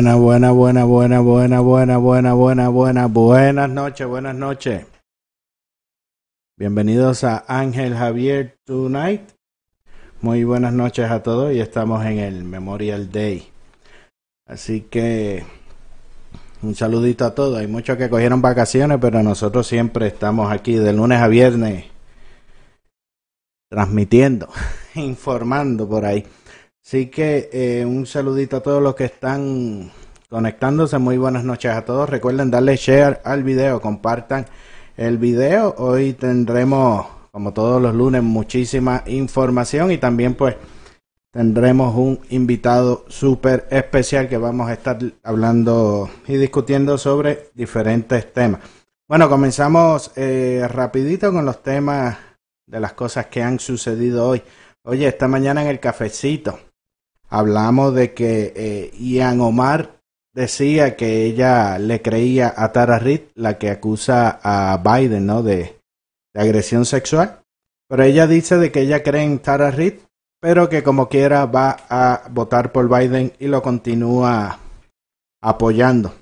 Buena, buena, buena, buena, buena, buena, buena, buena, buena, buenas noches, buenas noches. Bienvenidos a Ángel Javier Tonight. Muy buenas noches a todos y estamos en el Memorial Day. Así que un saludito a todos. Hay muchos que cogieron vacaciones, pero nosotros siempre estamos aquí de lunes a viernes transmitiendo, informando por ahí. Así que eh, un saludito a todos los que están conectándose. Muy buenas noches a todos. Recuerden darle share al video, compartan el video. Hoy tendremos, como todos los lunes, muchísima información y también pues tendremos un invitado súper especial que vamos a estar hablando y discutiendo sobre diferentes temas. Bueno, comenzamos eh, rapidito con los temas de las cosas que han sucedido hoy. Oye, esta mañana en el cafecito hablamos de que eh, Ian Omar decía que ella le creía a Tara Reid, la que acusa a Biden, ¿no? De, de agresión sexual. Pero ella dice de que ella cree en Tara Reid, pero que como quiera va a votar por Biden y lo continúa apoyando.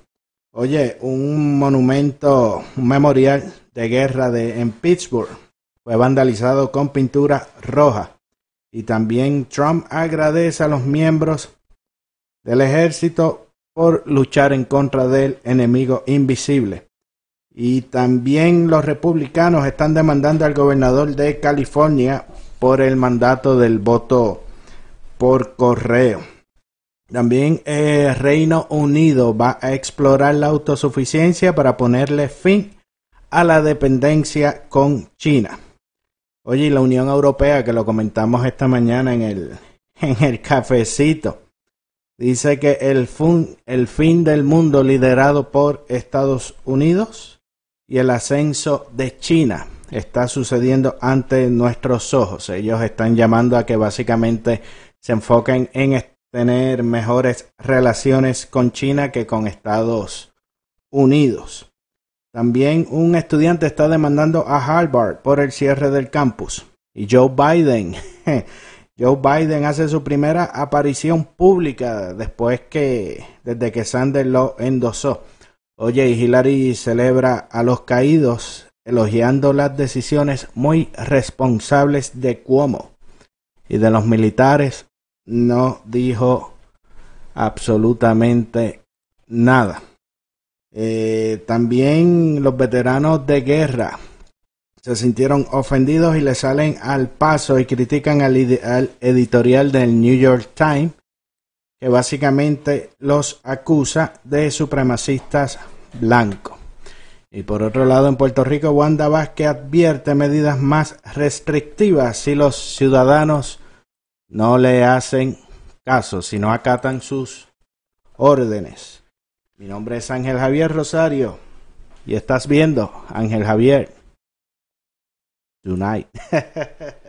Oye, un monumento, un memorial de guerra de, en Pittsburgh fue vandalizado con pintura roja. Y también Trump agradece a los miembros del ejército por luchar en contra del enemigo invisible. Y también los republicanos están demandando al gobernador de California por el mandato del voto por correo. También el Reino Unido va a explorar la autosuficiencia para ponerle fin a la dependencia con China. Oye, y la Unión Europea, que lo comentamos esta mañana en el, en el cafecito, dice que el, el fin del mundo liderado por Estados Unidos y el ascenso de China está sucediendo ante nuestros ojos. Ellos están llamando a que básicamente se enfoquen en tener mejores relaciones con China que con Estados Unidos. También un estudiante está demandando a Harvard por el cierre del campus. Y Joe Biden, Joe Biden hace su primera aparición pública después que, desde que Sanders lo endosó. Oye, y Hillary celebra a los caídos, elogiando las decisiones muy responsables de Cuomo. Y de los militares no dijo absolutamente nada. Eh, también los veteranos de guerra se sintieron ofendidos y le salen al paso y critican al, al, editorial del New York Times que básicamente los acusa de supremacistas blancos. Y por otro lado, en Puerto Rico, Wanda Vázquez advierte medidas más restrictivas si los ciudadanos no le hacen caso, si no acatan sus órdenes. Mi nombre es Ángel Javier Rosario y estás viendo Ángel Javier Tonight.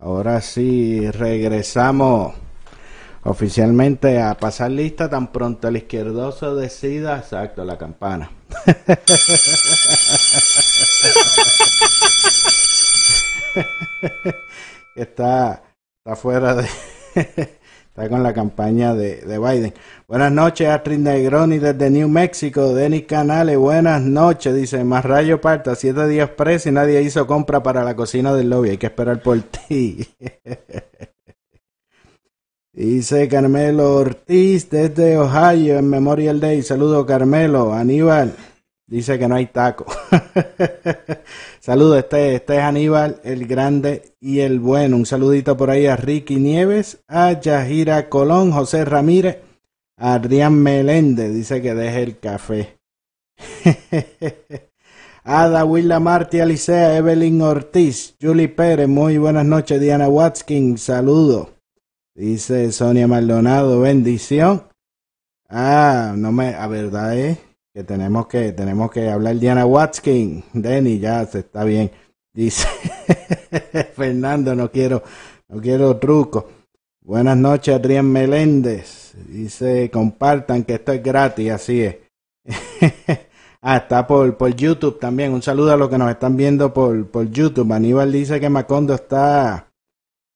ahora sí regresamos oficialmente a pasar lista tan pronto el izquierdoso decida, exacto, la campana. está, está fuera de... está con la campaña de, de, Biden. Buenas noches, Astrid Negroni desde New Mexico. Denis Canales, buenas noches. Dice, más rayo parta, siete días preso y nadie hizo compra para la cocina del lobby. Hay que esperar por ti. Dice Carmelo Ortiz desde Ohio en Memorial Day. Saludo Carmelo. Aníbal dice que no hay taco. Saludo, este, este es Aníbal, el grande y el bueno. Un saludito por ahí a Ricky Nieves, a Yajira Colón, José Ramírez, a Adrián Meléndez. Dice que deje el café. Ada Willa Marti, Alicea, Evelyn Ortiz, Julie Pérez. Muy buenas noches, Diana Watkins. Saludo. Dice Sonia Maldonado, bendición. Ah, no me, a verdad es que tenemos que, tenemos que hablar Diana Watkins. Denny, ya se está bien. Dice Fernando, no quiero, no quiero truco. Buenas noches, Adrián Meléndez. Dice, compartan que esto es gratis, así es. ah, está por, por YouTube también. Un saludo a los que nos están viendo por, por YouTube. Aníbal dice que Macondo está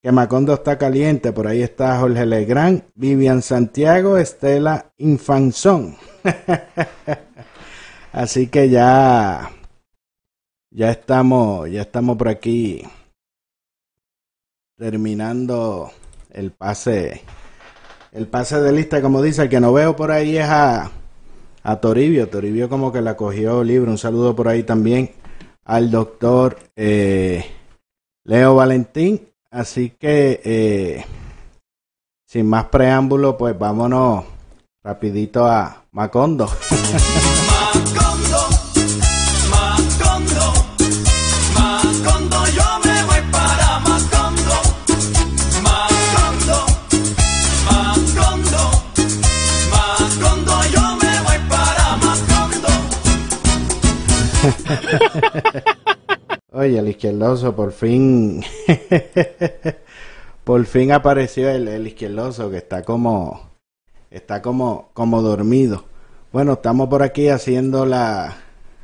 que Macondo está caliente. Por ahí está Jorge Legrand, Vivian Santiago, Estela Infanzón. Así que ya, ya estamos, ya estamos por aquí terminando el pase, el pase de lista, como dice, el que no veo por ahí es a, a Toribio. Toribio como que la cogió libre. Un saludo por ahí también al doctor eh, Leo Valentín Así que, eh, sin más preámbulo, pues vámonos rapidito a Macondo. Macondo, Macondo, Macondo, yo me voy para Macondo. Macondo, Macondo, Macondo, yo me voy para Macondo. Oye, el izquierdoso por fin. por fin apareció el, el, izquierdoso que está como. Está como, como dormido. Bueno, estamos por aquí haciendo la,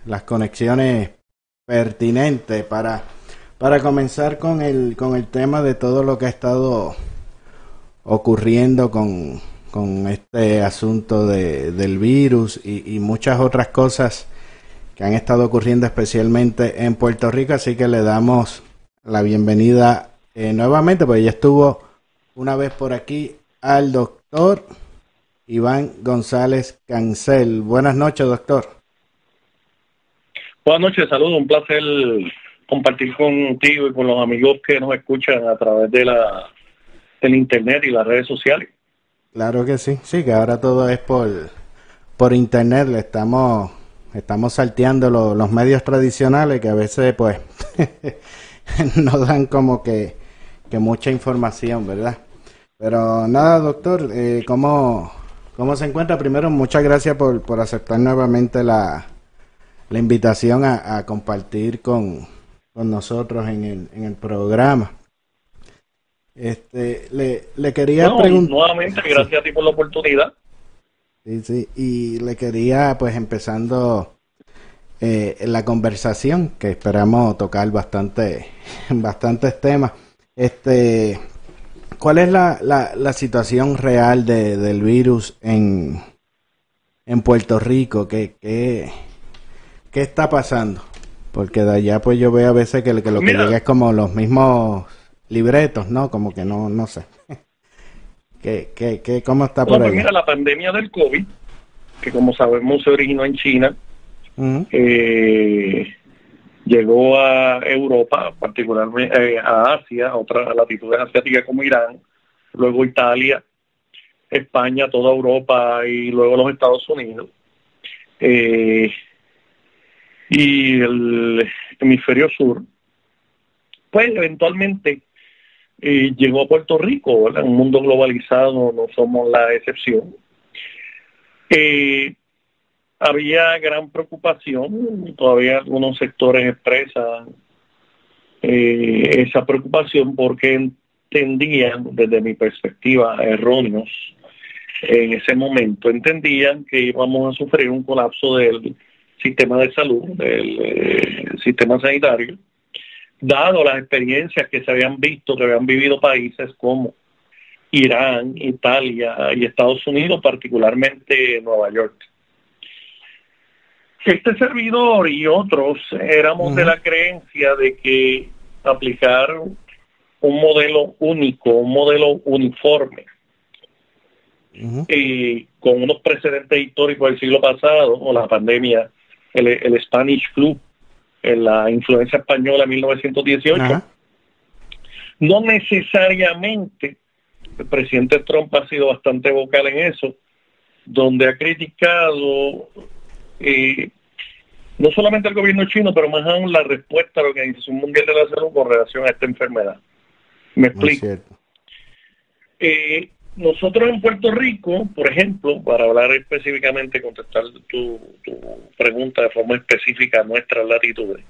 las conexiones pertinentes para, para comenzar con el, con el tema de todo lo que ha estado ocurriendo con, con este asunto de, del virus y, y muchas otras cosas que han estado ocurriendo especialmente en Puerto Rico, así que le damos la bienvenida eh, nuevamente, pues ya estuvo una vez por aquí al doctor Iván González Cancel. Buenas noches, doctor. Buenas noches, saludos, un placer compartir contigo y con los amigos que nos escuchan a través de la del internet y las redes sociales. Claro que sí, sí, que ahora todo es por por internet, le estamos estamos salteando lo, los medios tradicionales que a veces pues nos dan como que, que, mucha información, ¿verdad? Pero nada, doctor, eh, ¿cómo, ¿cómo se encuentra? Primero, muchas gracias por, por aceptar nuevamente la, la invitación a, a compartir con, con, nosotros en el, en el programa. Este, le, le quería no, preguntar... Nuevamente, gracias a ti por la oportunidad. Sí, sí, y le quería, pues empezando eh, la conversación, que esperamos tocar bastante, bastantes temas. Este, ¿Cuál es la, la, la situación real de, del virus en, en Puerto Rico? ¿Qué, qué, qué está pasando? Porque de allá pues yo veo a veces que, que lo que Mira. llega es como los mismos libretos, ¿no? Como que no, no sé. ¿Qué, qué, qué, ¿Cómo está por Bueno, pues ahí? mira, la pandemia del COVID, que como sabemos se originó en China, eh, llegó a Europa, particularmente eh, a Asia, a otras latitudes asiáticas como Irán, luego Italia, España, toda Europa y luego los Estados Unidos. Eh, y el hemisferio sur, pues eventualmente eh, llegó a Puerto Rico, ¿verdad? Un mundo globalizado, no somos la excepción. Eh, había gran preocupación, todavía algunos sectores expresan eh, esa preocupación porque entendían, desde mi perspectiva, erróneos en ese momento, entendían que íbamos a sufrir un colapso del sistema de salud, del eh, sistema sanitario, dado las experiencias que se habían visto, que habían vivido países como Irán, Italia y Estados Unidos, particularmente Nueva York. Este servidor y otros éramos de la creencia de que aplicar un modelo único, un modelo uniforme, eh, con unos precedentes históricos del siglo pasado, o la pandemia, el, el Spanish Flu, en la influencia española en 1918, Ajá. no necesariamente, el presidente Trump ha sido bastante vocal en eso, donde ha criticado eh, no solamente el gobierno chino, pero más aún la respuesta a la Organización Mundial de la Salud con relación a esta enfermedad. Me explico. Eh, nosotros en Puerto Rico, por ejemplo, para hablar específicamente, contestar tu, tu pregunta de forma específica a nuestras latitudes,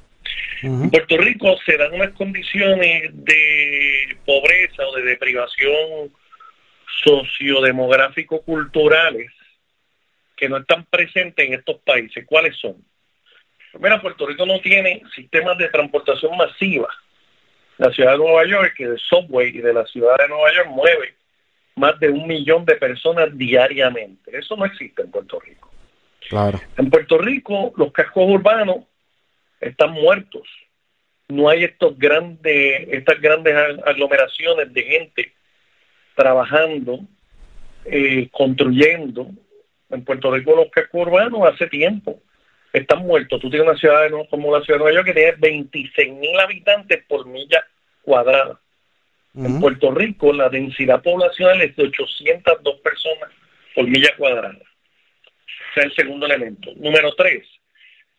en Puerto Rico se dan unas condiciones de pobreza o de deprivación sociodemográfico-culturales que no están presentes en estos países. ¿Cuáles son? Primero, Puerto Rico no tiene sistemas de transportación masiva. La ciudad de Nueva York, que el subway de la ciudad de Nueva York mueve más de un millón de personas diariamente. Eso no existe en Puerto Rico. Claro. En Puerto Rico los cascos urbanos están muertos. No hay estos grandes, estas grandes ag- aglomeraciones de gente trabajando, eh, construyendo. En Puerto Rico los cascos urbanos hace tiempo están muertos. Tú tienes una ciudad como la ciudad de Nueva York que tiene 26 mil habitantes por milla cuadrada. En Puerto Rico la densidad poblacional es de 802 personas por milla cuadrada. Ese es el segundo elemento. Número tres,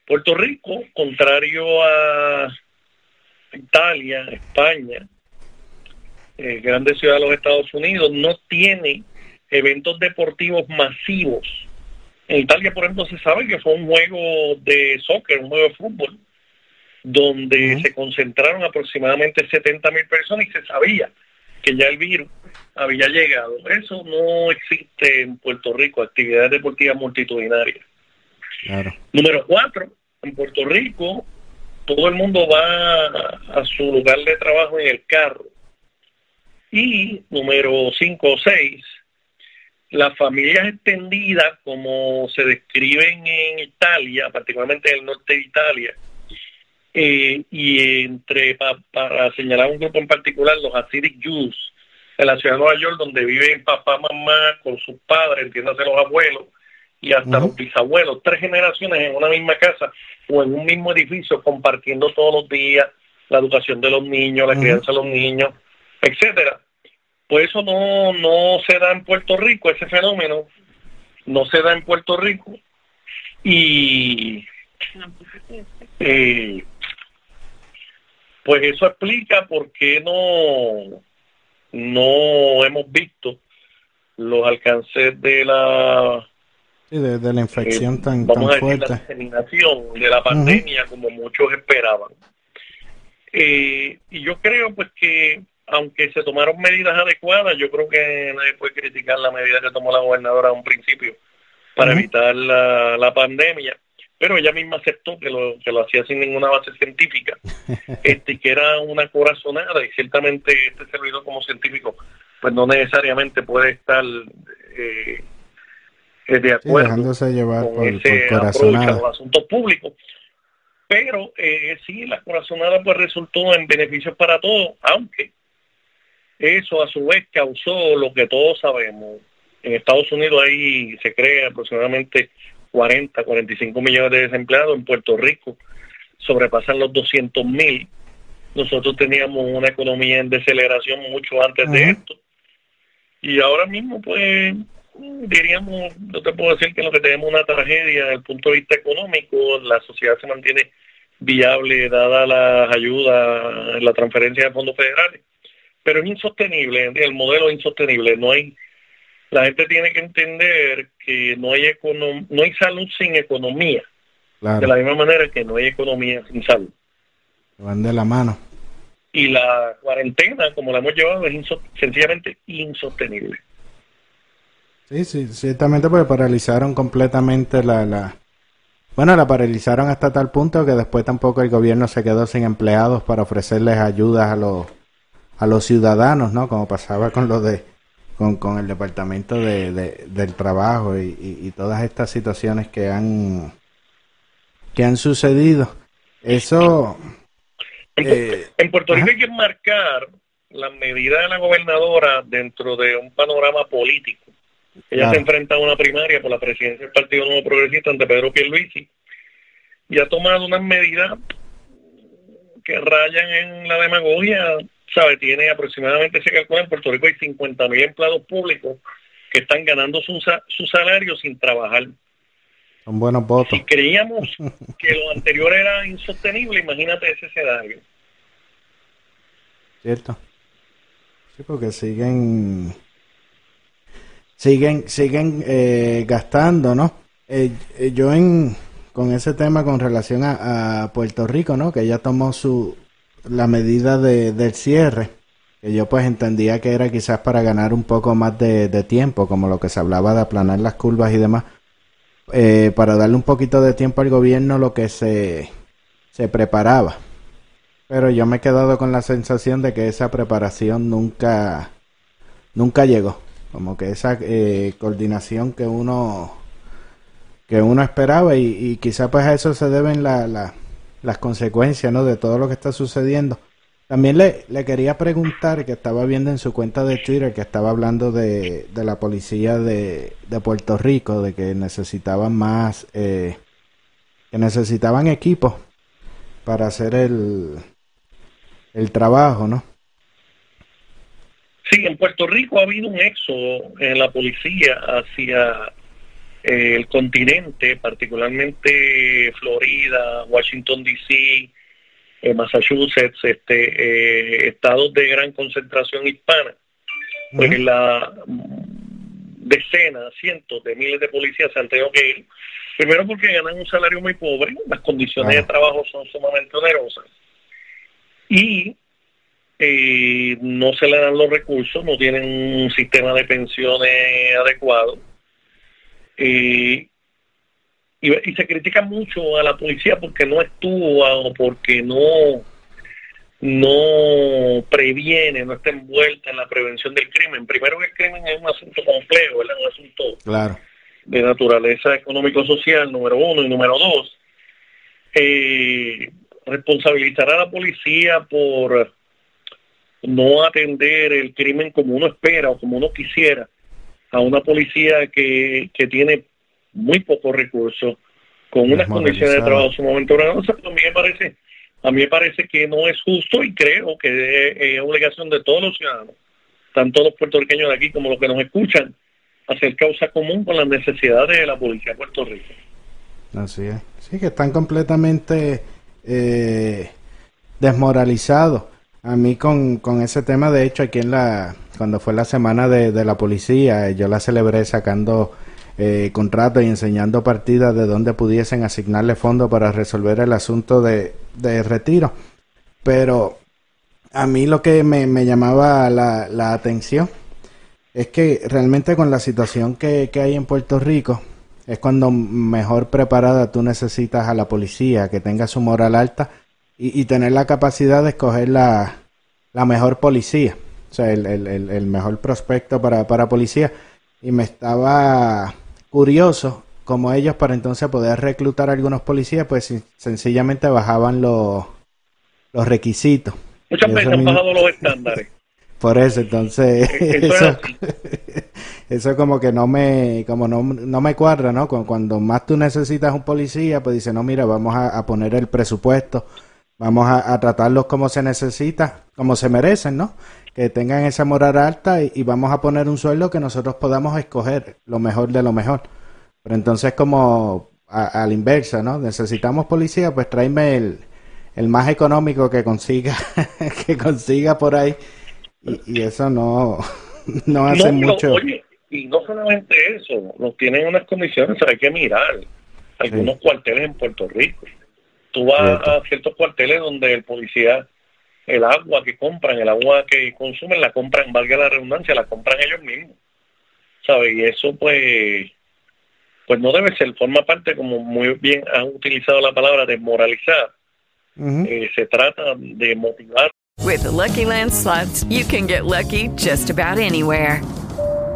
Puerto Rico, contrario a Italia, España, eh, grandes ciudades de los Estados Unidos, no tiene eventos deportivos masivos. En Italia, por ejemplo, se sabe que fue un juego de soccer, un juego de fútbol, donde se concentraron aproximadamente 70 mil personas y se sabía que ya el virus había llegado. Eso no existe en Puerto Rico, actividades deportivas multitudinarias. Claro. Número cuatro, en Puerto Rico todo el mundo va a, a su lugar de trabajo en el carro. Y número cinco o seis, las familias extendidas, como se describen en Italia, particularmente en el norte de Italia, eh, y entre, pa- para señalar un grupo en particular, los Hasidic Jews, en la ciudad de Nueva York, donde viven papá, mamá, con sus padres, entiéndase los abuelos, y hasta los bisabuelos, tres generaciones en una misma casa o en un mismo edificio, compartiendo todos los días la educación de los niños, la crianza de los niños, etcétera. Pues eso no, no se da en Puerto Rico, ese fenómeno no se da en Puerto Rico. Y eh, pues eso explica por qué no, no hemos visto los alcances de la Sí, de, de la infección eh, tan, vamos tan a decir, la fuerte. diseminación de la pandemia como muchos esperaban. Eh, y yo creo pues que aunque se tomaron medidas adecuadas, yo creo que nadie puede criticar la medida que tomó la gobernadora a un principio para evitar la, la pandemia, pero ella misma aceptó que lo, que lo hacía sin ninguna base científica, este, que era una corazonada, y ciertamente este servidor como científico, pues no necesariamente puede estar eh, eh, de acuerdo dejándose llevar con por, ese por corazonada. los asuntos públicos. Pero eh, sí, la corazonada pues resultó en beneficios para todos, aunque eso a su vez causó lo que todos sabemos. En Estados Unidos ahí se cree aproximadamente 40, 45 millones de desempleados. En Puerto Rico sobrepasan los 200 mil. Nosotros teníamos una economía en deceleración mucho antes de esto. Y ahora mismo, pues, diríamos, no te puedo decir que lo que tenemos una tragedia desde el punto de vista económico, la sociedad se mantiene viable dada las ayudas, la transferencia de fondos federales, pero es insostenible, el modelo es insostenible, no hay, la gente tiene que entender que no hay econom no hay salud sin economía, Claro, de la misma manera que no hay economía sin salud. van de la mano. Y la cuarentena, como la hemos llevado, es inso- sencillamente insostenible. Sí, sí, ciertamente porque paralizaron completamente la, la... Bueno, la paralizaron hasta tal punto que después tampoco el gobierno se quedó sin empleados para ofrecerles ayudas a los, a los ciudadanos, ¿no? Como pasaba con lo de... Con, con el departamento de, de- del trabajo y, y- y todas estas situaciones que han que han sucedido. Eso... eh, En Puerto Rico ajá. hay que marcar las medidas de la gobernadora dentro de un panorama político. Ella Claro. se enfrenta a una primaria por la presidencia del Partido Nuevo Progresista ante Pedro Pierluisi y ha tomado unas medidas que rayan en la demagogia. ¿Sabe? Tiene aproximadamente, se calcula en Puerto Rico hay 50 mil empleados públicos que están ganando su, su salario sin trabajar. son buenos votos. Si creíamos que lo anterior era insostenible, imagínate ese escenario. ¿Cierto? Sí, porque siguen siguen siguen eh, gastando, ¿no? Eh, eh, yo en con ese tema con relación a, a Puerto Rico, ¿no? Que ella tomó su la medida de, del cierre, que yo pues entendía que era quizás para ganar un poco más de, tiempo, como lo que se hablaba de aplanar las curvas y demás, eh, para darle un poquito de tiempo al gobierno lo que se, se preparaba. Pero yo me he quedado con la sensación de que esa preparación nunca, nunca llegó. Como que esa eh, coordinación que uno, que uno esperaba y, y quizá pues a eso se deben la, la- las consecuencias, ¿no? De todo lo que está sucediendo. También le, le quería preguntar, que estaba viendo en su cuenta de Twitter, que estaba hablando de, de la policía de, de Puerto Rico, de que necesitaban más, eh, que necesitaban equipos para hacer el, el trabajo, ¿no? Sí, en Puerto Rico ha habido un éxodo en la policía hacia eh, el continente, particularmente Florida, Washington D.C., eh, Massachusetts, este, eh, estados de gran concentración hispana, porque la decenas, cientos de miles de policías se han tenido que ir, primero porque ganan un salario muy pobre, las condiciones de trabajo son sumamente onerosas, y eh, no se le dan los recursos, no tienen un sistema de pensiones adecuado. Eh, y, y se critica mucho a la policía porque no actúa o porque no no previene, no está envuelta en la prevención del crimen. Primero que el crimen es un asunto complejo, ¿verdad? un asunto Claro. de naturaleza económico-social, número uno, y número dos, eh, responsabilizar a la policía por no atender el crimen como uno espera o como uno quisiera a una policía que, que tiene muy pocos recursos, con unas condiciones de trabajo sumamente onerosas, a mí me parece, a mí me parece que no es justo y creo que es, es obligación de todos los ciudadanos, tanto los puertorriqueños de aquí como los que nos escuchan, hacer causa común con las necesidades de la policía de Puerto Rico. Así es. Sí, que están completamente eh, desmoralizados. A mí con, con ese tema, de hecho, aquí en la, cuando fue la semana de, de la policía, yo la celebré sacando eh, contratos y enseñando partidas de donde pudiesen asignarle fondos para resolver el asunto de, de retiro. Pero a mí lo que me, me llamaba la, la atención es que realmente con la situación que, que hay en Puerto Rico, es cuando mejor preparada tú necesitas a la policía, que tenga su moral alta y, y tener la capacidad de escoger la, la mejor policía, o sea, el, el, el, el mejor prospecto para, para policía. Y me estaba curioso como ellos para entonces poder reclutar a algunos policías, pues sencillamente bajaban los, los requisitos. Muchas veces han bajado los estándares. Por eso, entonces, Eso es eso, eso como que no me, como no, no me cuadra, ¿no? Cu- Cuando más tú necesitas un policía, pues dice, no, mira, vamos a, a poner el presupuesto, vamos a, a tratarlos como se necesita, como se merecen, ¿no? Que tengan esa moral alta y, y vamos a poner un sueldo que nosotros podamos escoger lo mejor de lo mejor. Pero entonces como a, a la inversa, ¿no? Necesitamos policía, pues tráeme el, el más económico que consiga, que consiga por ahí. Y, y eso no, no hace No, mucho. oye, y no solamente eso, nos tienen unas condiciones, hay que mirar algunos cuarteles en Puerto Rico. Tú vas a ciertos cuarteles donde el policía, el agua que compran, el agua que consumen, la compran, valga la redundancia, la compran ellos mismos. ¿Sabes? Y eso pues pues no debe ser, forma parte, como muy bien han utilizado la palabra, de moralizar. Eh, se trata de motivar With the Lucky Land slots, you can get lucky just about anywhere.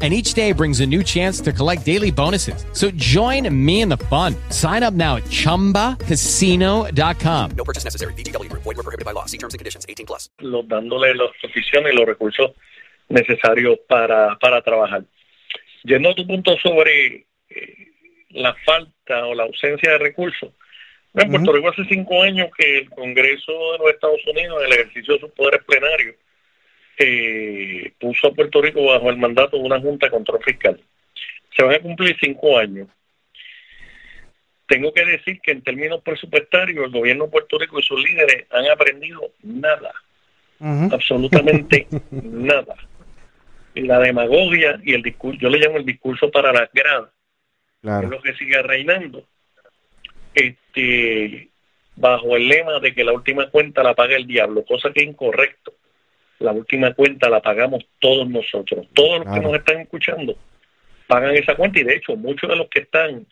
And each day brings a new chance to collect daily bonuses. So join me in the fun. Sign up now at chumbacasino.com. No purchase necessary. VGW Group. Void were prohibited by law. See terms and conditions. 18 plus. los dándole las posiciones y los recursos necesarios para, para trabajar. Yendo a tu punto sobre eh, la falta o la ausencia de recursos, en Puerto Rico hace cinco años que el Congreso de los Estados Unidos, en el ejercicio de sus poderes plenarios, eh, puso a Puerto Rico bajo el mandato de una Junta de Control Fiscal. Se van a cumplir cinco años. Tengo que decir que en términos presupuestarios el gobierno de Puerto Rico y sus líderes han aprendido nada absolutamente nada. La demagogia y el discurso, yo le llamo el discurso para las gradas, es lo que sigue reinando. Este, bajo el lema de que la última cuenta la paga el diablo, cosa que es incorrecto. La última cuenta la pagamos todos nosotros. Todos los que nos están escuchando pagan esa cuenta y de hecho muchos de los que están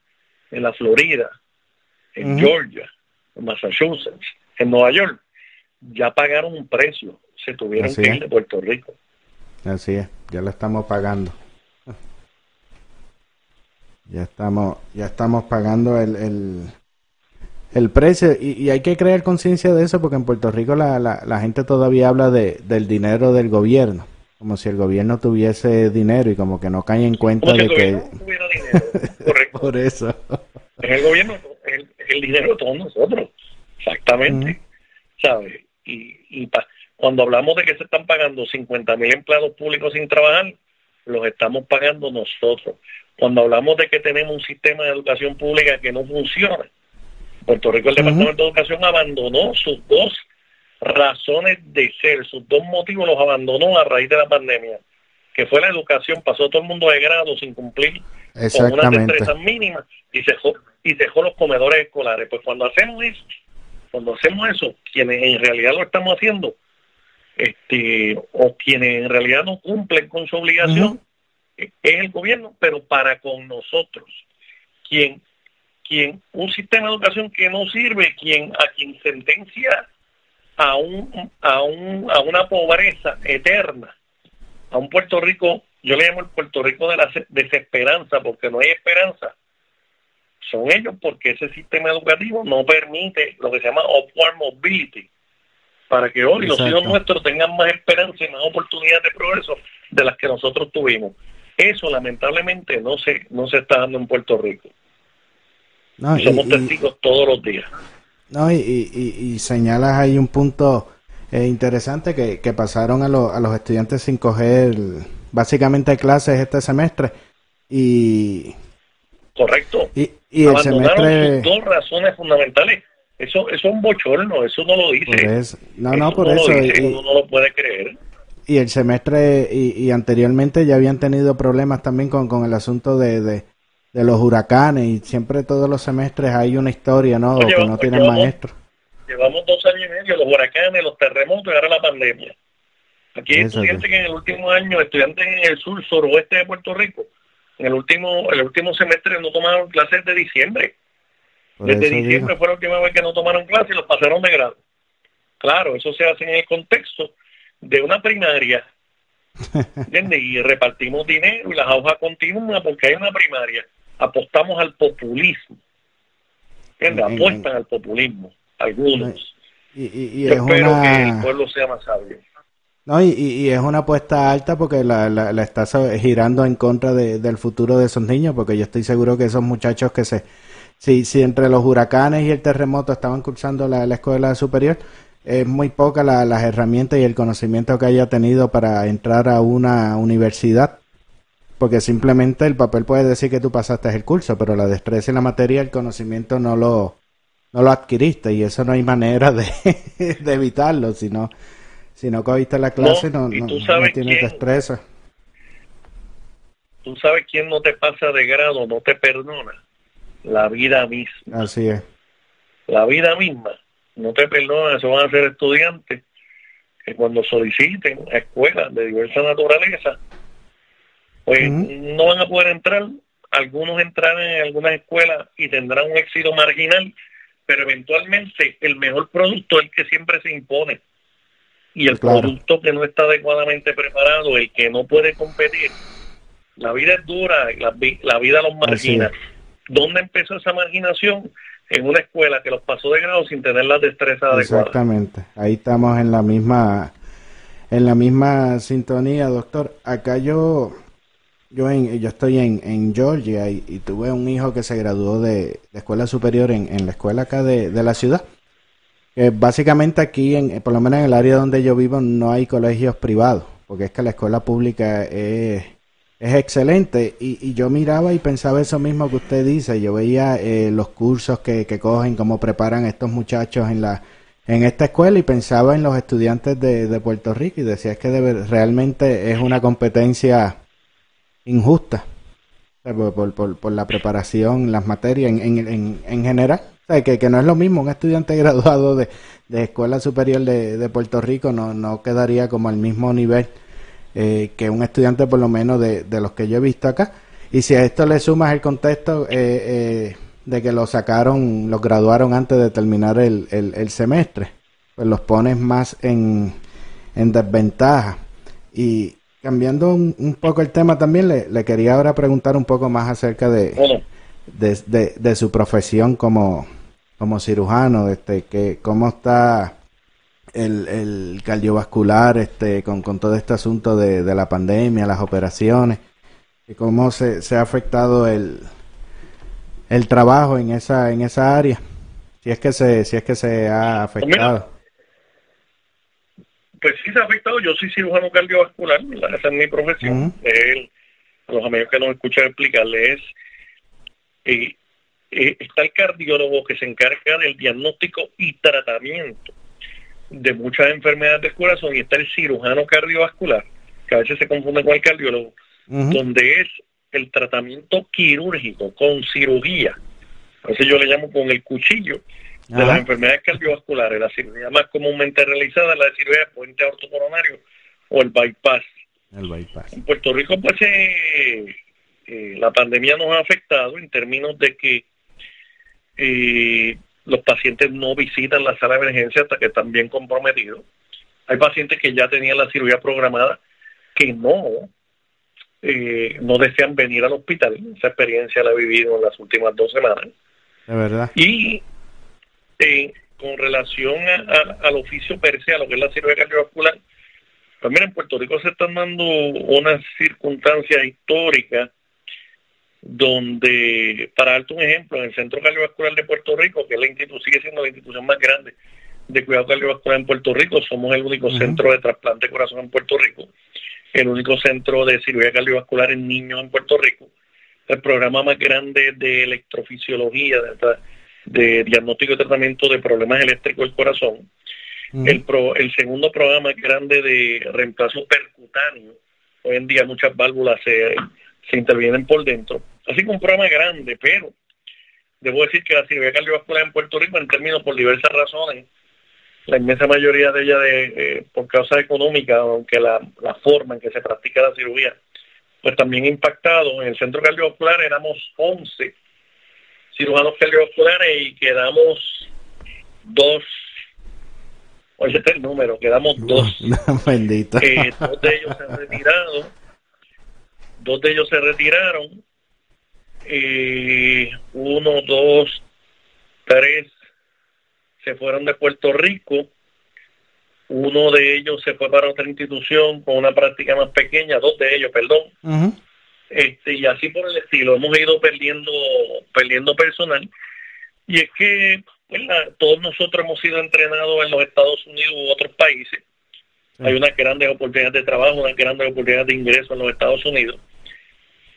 en la Florida, en. Georgia, en Massachusetts, en Nueva York, ya pagaron un precio. Se tuvieron Así que ir de Puerto Rico. Así es, ya lo estamos pagando. Ya estamos, ya estamos pagando el, el, el precio y, y hay que crear conciencia de eso porque en Puerto Rico la, la, la gente todavía habla de, del dinero del gobierno, como si el gobierno tuviese dinero y como que no cae en cuenta Como de el que... gobierno no tuviera dinero. Por eso. Es el gobierno, el, el dinero de todos nosotros. Exactamente. ¿Sabes? Y, y pa- cuando hablamos de que se están pagando 50 mil empleados públicos sin trabajar, los estamos pagando nosotros. Cuando hablamos de que tenemos un sistema de educación pública que no funciona, Puerto Rico, el Departamento de Educación abandonó sus dos razones de ser, sus dos motivos los abandonó a raíz de la pandemia, que fue la educación, pasó todo el mundo de grado sin cumplir con unas destrezas mínimas y dejó, y dejó los comedores escolares. Pues cuando hacemos eso, cuando hacemos eso, quienes en realidad lo estamos haciendo, este, o quienes en realidad no cumplen con su obligación, es el gobierno, pero para con nosotros. Quien, quien, un sistema de educación que no sirve, quien, a quien sentencia a un, a un, a una pobreza eterna, a un Puerto Rico, yo le llamo el Puerto Rico de la se- desesperanza, porque no hay esperanza. Son ellos porque ese sistema educativo no permite lo que se llama upward mobility, para que hoy los hijos nuestros tengan más esperanza y más oportunidades de progreso de las que nosotros tuvimos. Eso lamentablemente no se, no se está dando en Puerto Rico. No, Y somos y- y- testigos todos los días. No, y, y- y- y señalas ahí un punto eh, interesante que, que pasaron a, lo- a los estudiantes sin coger básicamente clases este semestre y, Correcto. y, y el semestre... sus dos razones fundamentales. Eso, eso es un bochorno, eso no lo dice. Por eso. No, no, por no eso. Lo dice, uno no lo puede creer. Y el semestre y, y anteriormente ya habían tenido problemas también con, con el asunto de, de, de los huracanes y siempre todos los semestres hay una historia, ¿no? Oye, que no tienen llevamos- maestro. Llevamos dos años y medio, los huracanes, los terremotos y ahora la pandemia. Aquí hay Eso, estudiantes que en el último año, estudiantes en el sur, suroeste de Puerto Rico, en el último el último semestre no tomaron clases de diciembre. Por Desde diciembre digo. fue la última vez que no tomaron clases y los pasaron de grado. Claro, eso se hace en el contexto de una primaria. ¿Entiendes? Y repartimos dinero y las hojas continúan porque hay una primaria. Apostamos al populismo. ¿Entiendes? En- en- Apuestan al populismo. Algunos. Y, y- y Yo es espero una... que el pueblo sea más sabio. No, y, es una apuesta alta porque la, la, la está girando en contra de- del futuro de esos niños, porque yo estoy seguro que esos muchachos que se, si, si entre los huracanes y el terremoto estaban cursando la, la escuela superior, es muy poca la- las herramientas y el conocimiento que haya tenido para entrar a una universidad, porque simplemente el papel puede decir que tú pasaste el curso, pero la destreza y la materia, el conocimiento no lo, no lo adquiriste y eso no hay manera de, de evitarlo, sino si no cogiste la clase no, No, no, tienes quién- destreza. Tú sabes quién no te pasa de grado, no te perdona. La vida misma. Así es. La vida misma no te perdona. Eso van a ser estudiantes que cuando soliciten a escuelas de diversa naturaleza, pues no van a poder entrar. Algunos entrarán en algunas escuelas y tendrán un éxito marginal, pero eventualmente el mejor producto es el que siempre se impone. Y el Claro. producto que no está adecuadamente preparado, el que no puede competir, la vida es dura, y la, la vida los margina. ¿Dónde empezó esa marginación? En una escuela que los pasó de grado sin tener las destrezas adecuadas. Exactamente. Ahí estamos en la misma en la misma sintonía, doctor. Acá yo yo en, yo estoy en, en Georgia y, tuve un hijo que se graduó de, de escuela superior en, en la escuela acá de, de la ciudad. Que básicamente aquí, en, por lo menos en el área donde yo vivo, no hay colegios privados, porque es que la escuela pública es, es excelente. Y, y yo miraba y pensaba eso mismo que usted dice. Yo veía eh, los cursos que, que cogen, cómo preparan estos muchachos en la en esta escuela y pensaba en los estudiantes de, de Puerto Rico y decía es que debe- realmente es una competencia injusta por, por- la preparación, las materias en, en, en, en general. Que, que no es lo mismo un estudiante graduado de, de Escuela Superior de, de Puerto Rico no, no quedaría como al mismo nivel eh, que un estudiante por lo menos de, de los que yo he visto acá. Y si a esto le sumas el contexto eh, eh, de que los sacaron, los graduaron antes de terminar el, el, el semestre, pues los pones más en, en desventaja. Y cambiando un, un poco el tema también, le, le quería ahora preguntar un poco más acerca de, Bueno, de, de- de su profesión como, como cirujano, este, que cómo está el, el cardiovascular este, con, con todo este asunto de, de la pandemia, las operaciones, y cómo se, se ha afectado el, el trabajo en esa, en esa área, si es que se, si es que se ha afectado. Pues sí se ha afectado. Yo soy cirujano cardiovascular, ¿verdad? esa es mi profesión. A los amigos que nos escuchan explicarles es, eh, eh, está el cardiólogo que se encarga del diagnóstico y tratamiento de muchas enfermedades del corazón y está el cirujano cardiovascular, que a veces se confunde con el cardiólogo, donde es el tratamiento quirúrgico con cirugía. A veces yo le llamo con el cuchillo de Ajá. las enfermedades cardiovasculares. La cirugía más comúnmente realizada es la cirugía de puente ortocoronario o el bypass. El bypass. En Puerto Rico, pues, eh, eh, la pandemia nos ha afectado en términos de que eh, los pacientes no visitan la sala de emergencia hasta que están bien comprometidos. Hay pacientes que ya tenían la cirugía programada que no eh, no desean venir al hospital. Esa experiencia la he vivido en las últimas dos semanas. De verdad. Y eh, con relación a- a- al oficio per se, a lo que es la cirugía cardiovascular, Pues mira, en Puerto Rico se están dando unas circunstancias históricas donde, para darte un ejemplo, en el Centro Cardiovascular de Puerto Rico, que es la institución, sigue siendo la institución más grande de cuidado cardiovascular en Puerto Rico, somos el único centro de trasplante de corazón en Puerto Rico, el único centro de cirugía cardiovascular en niños en Puerto Rico, el programa más grande de electrofisiología, de, de diagnóstico y tratamiento de problemas eléctricos del corazón, el, pro, el segundo programa más grande de reemplazo percutáneo, hoy en día muchas válvulas se, se intervienen por dentro, así que un programa grande, pero debo decir que la cirugía cardiovascular en Puerto Rico, en términos por diversas razones, la inmensa mayoría de ella de, eh, por causa económica, aunque la, la forma en que se practica la cirugía, pues también impactado. En el centro cardiovascular éramos 11 cirujanos cardiovasculares y quedamos dos, oye, este es el número, quedamos dos. Bendito. Eh, dos de ellos se han retirado, dos de ellos se retiraron, eh, uno, dos, tres se fueron de Puerto Rico, uno de ellos se fue para otra institución con una práctica más pequeña, dos de ellos, perdón, este y así por el estilo, hemos ido perdiendo, perdiendo personal, y es que ¿verdad? todos nosotros hemos sido entrenados en los Estados Unidos u otros países, hay unas grandes oportunidades de trabajo, unas grandes oportunidades de ingreso en los Estados Unidos.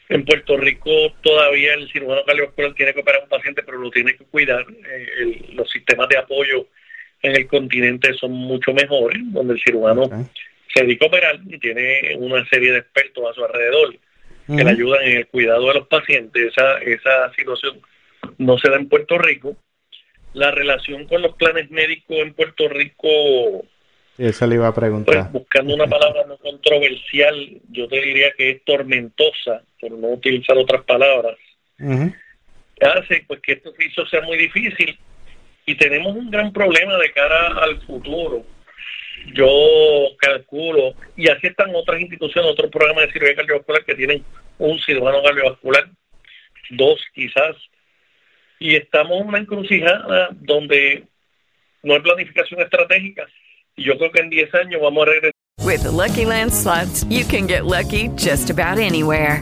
En Puerto Rico todavía el cirujano cardiovascular tiene que operar a un paciente, pero lo tiene que cuidar. Eh, el- los sistemas de apoyo en el continente son mucho mejores, donde el cirujano se dedica a operar y tiene una serie de expertos a su alrededor que le ayudan en el cuidado de los pacientes. Esa, esa situación no se da en Puerto Rico. La relación con los planes médicos en Puerto Rico eso le iba a pues, preguntar. buscando una palabra no controversial, yo te diría que es tormentosa, por no utilizar otras palabras, hace pues que este oficio sea muy difícil y tenemos un gran problema de cara al futuro. Yo calculo, y así están otras instituciones, otros programas de cirugía cardiovascular que tienen un cirujano cardiovascular, dos quizás, y estamos en una encrucijada donde no hay planificación estratégica. Y yo creo que en 10 años vamos a regresar. With the Lucky Land slots, you can get lucky just about anywhere.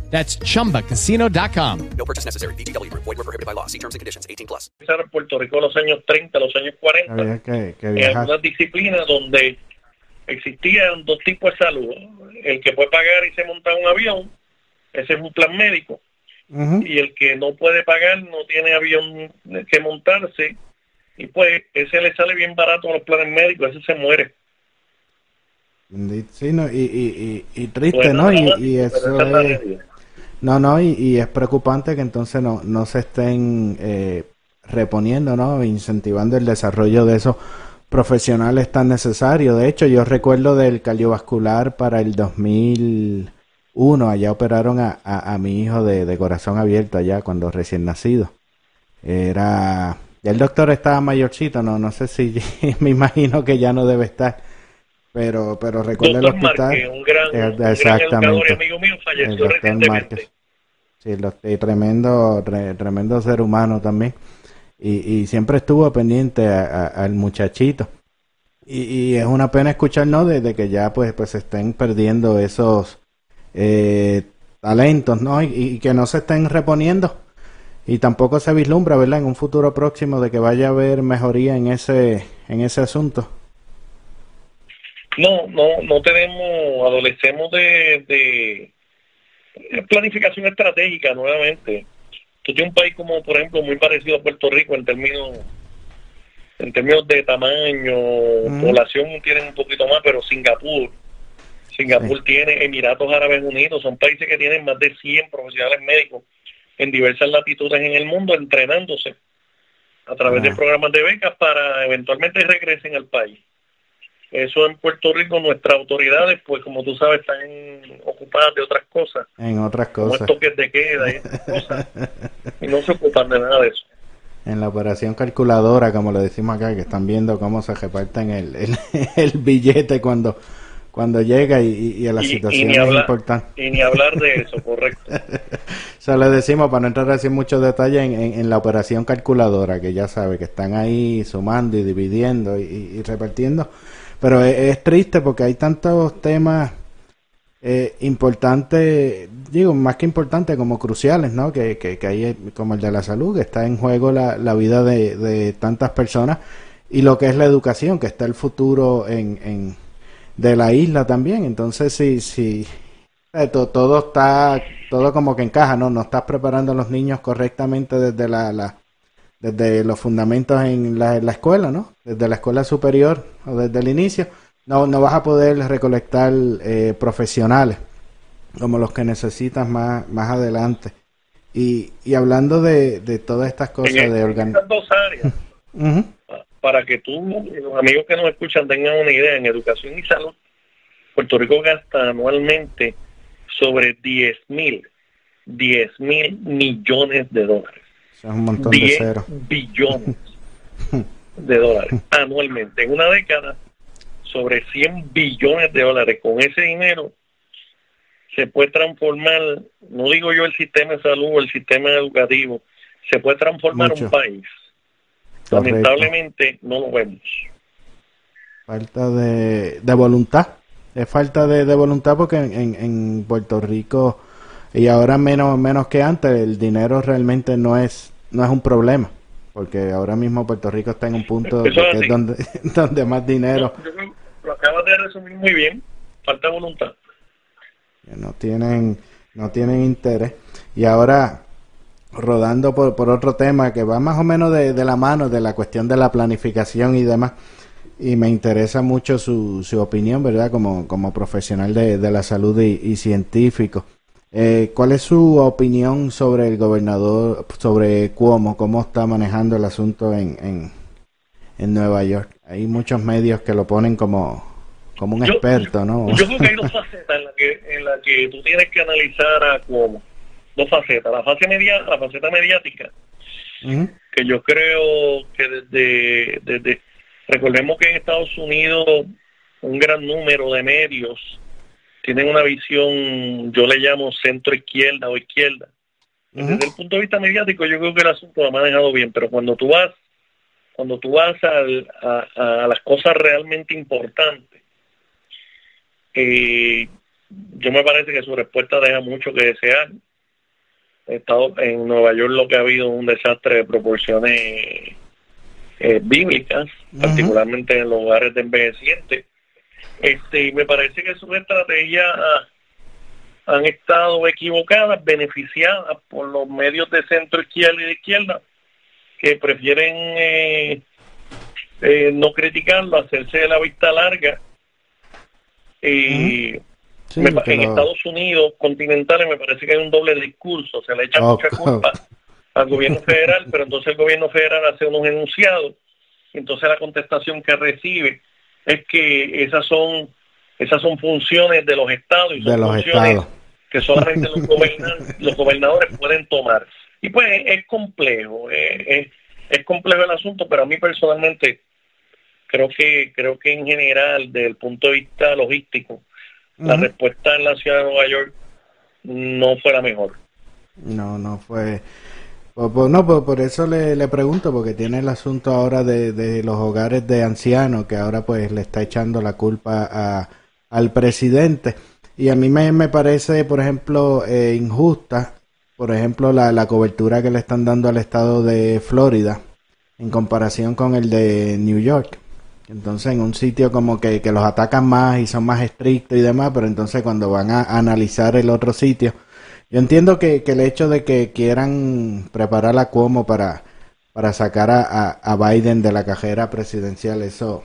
That's chumbacasino.com. No purchase necessary. VGW Group. Void were prohibited by law. See terms and conditions. 18 plus. en Puerto Rico en los años 30, los años 40, Había que, que en viajar. algunas disciplinas donde existían dos tipos de salud. El que puede pagar y se monta un avión, ese es un plan médico. Ujú. Y el que no puede pagar, no tiene avión que montarse, y pues ese le sale bien barato a los planes médicos, ese se muere. Sí, no, y, y, y, y triste, Bueno, ¿no? Y, y eso es. No, no, y, es preocupante que entonces no, no se estén eh, reponiendo, ¿no? Incentivando el desarrollo de esos profesionales tan necesarios. De hecho, yo recuerdo del cardiovascular para el 2001, allá operaron a, a, a mi hijo de, de corazón abierto allá cuando recién nacido. Era... Ya el doctor estaba mayorcito, no, no sé si, me imagino que ya no debe estar. Pero, pero recuerdo el hospital. Márquez, un gran, un exactamente. amigo mío, El falleció recientemente. Sí, doc- y tremendo, tre- tremendo ser humano también. Y, y siempre estuvo pendiente a- a- al muchachito. Y, y es una pena escuchar, ¿no? De, de que ya pues, pues se estén perdiendo esos eh, talentos, ¿no? Y, y que no se estén reponiendo. Y tampoco se vislumbra, ¿verdad? En un futuro próximo de que vaya a haber mejoría en ese, en ese asunto. No, no, no tenemos, adolecemos de, de planificación estratégica nuevamente. Tú tienes un país como, por ejemplo, muy parecido a Puerto Rico en términos en términos de tamaño, población tienen un poquito más, pero Singapur, Singapur tiene Emiratos Árabes Unidos, son países que tienen más de 100 profesionales médicos en diversas latitudes en el mundo entrenándose a través de programas de becas para eventualmente regresen al país. Eso en Puerto Rico, nuestras autoridades, pues como tú sabes, están ocupadas de otras cosas. En otras Como cosas. toques de queda y cosas. y no se ocupan de nada de eso. En la operación calculadora, como le decimos acá, que están viendo cómo se reparten el, el, el billete cuando, cuando llega y, y, a la Y- y situación ni es hablar- importante. Y ni hablar de eso, correcto. Se le decimos, para no entrar así en muchos detalles, en, en- en la operación calculadora, que ya sabe que están ahí sumando y dividiendo y repartiendo. Pero es, triste porque hay tantos temas eh, importantes, digo, más que importantes, como cruciales, ¿no? Que, que, hay, eh, como el de la salud, que está en juego la, la vida de, de tantas personas y lo que es la educación, que está el futuro en, en, de la isla también. Entonces, si, si eh, to- todo está, todo como que encaja, ¿no? No estás preparando a los niños correctamente desde la, la- desde los fundamentos en la, en la escuela, ¿no? Desde la escuela superior o desde el inicio, no, no vas a poder recolectar eh, profesionales como los que necesitas más, más adelante. Y, y hablando de, de todas estas cosas en, de organización. estas dos áreas, para que tú y los amigos que nos escuchan tengan una idea, en educación y salud, Puerto Rico gasta anualmente sobre 10 mil, 10 mil millones de dólares. Es un montón de 10 ceros. billones de dólares anualmente. En una década, sobre 100 billones de dólares. Con ese dinero se puede transformar, no digo yo el sistema de salud o el sistema educativo, se puede transformar Mucho. un país. Correcto. Lamentablemente no lo vemos. Falta de, de voluntad. Es falta de, de voluntad porque en, en- en Puerto Rico y ahora menos menos que antes el dinero realmente no es no es un problema porque ahora mismo Puerto Rico está en un punto es que es donde donde más dinero. Lo acabas de resumir muy bien. Falta voluntad. no tienen no tienen interés. Y ahora rodando por, por otro tema que va más o menos de, de la mano de la cuestión de la planificación y demás y me interesa mucho su, su opinión verdad como, como profesional de, de la salud y, y científico Eh, ¿cuál es su opinión sobre el gobernador sobre Cuomo cómo está manejando el asunto en, en, en Nueva York hay muchos medios que lo ponen como como un Yo- experto no Yo creo que hay dos facetas en las que, en la que tú tienes que analizar a Cuomo. Dos facetas. La fase media, la faceta mediática, que yo creo que desde, desde recordemos que en Estados Unidos un gran número de medios tienen una visión, yo le llamo centro izquierda o izquierda. Desde el punto de vista mediático, yo creo que el asunto lo ha manejado bien, pero cuando tú vas, cuando tú vas al- a, a las cosas realmente importantes, eh, yo me parece que su respuesta deja mucho que desear. He estado en Nueva York lo que ha habido un desastre de proporciones eh, bíblicas, particularmente en los lugares de envejecientes. Este, me parece que sus estrategias ah, han estado equivocadas, beneficiadas por los medios de centro izquierda y de izquierda que prefieren eh, eh, no criticarlo, hacerse de la vista larga. Y Sí, me en Estados Unidos continentales me parece que hay un doble discurso, se le echa Oh, mucha culpa al gobierno federal, pero entonces el gobierno federal hace unos enunciados, y entonces la contestación que recibe es que esas son esas son funciones de los estados y son de los funciones estados que solamente los, gobernan- los gobernadores pueden tomar. Y pues es complejo, es, es complejo el asunto, pero a mí personalmente creo que creo que en general, desde el punto de vista logístico, la respuesta en la ciudad de Nueva York no fue la mejor. No, no fue. Por, por- no, por, por eso le, le pregunto, porque tiene el asunto ahora de, de los hogares de ancianos, que ahora pues le está echando la culpa a, al presidente. Y a mí me, me parece, por ejemplo, eh, injusta, por ejemplo, la, la cobertura que le están dando al estado de Florida en comparación con el de New York. Entonces, en un sitio como que, que los atacan más y son más estrictos y demás, pero entonces cuando van a analizar el otro sitio, Yo entiendo que, que el hecho de que quieran preparar a Cuomo para, para sacar a, a, a Biden de la cajera presidencial, eso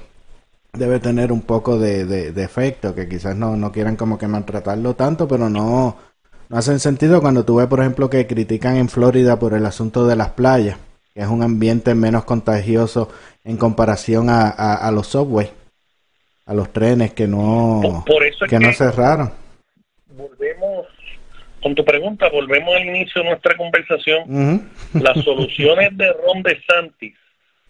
debe tener un poco de, de, de efecto, que quizás no, no quieran como que maltratarlo tanto, pero no, no hacen sentido cuando tú ves, por ejemplo, que critican en Florida por el asunto de las playas, que es un ambiente menos contagioso en comparación a, a, a los subways, a los trenes que no, Por- por eso es que no cerraron. Volvemos, con tu pregunta, volvemos al inicio de nuestra conversación. Las soluciones de Ron DeSantis,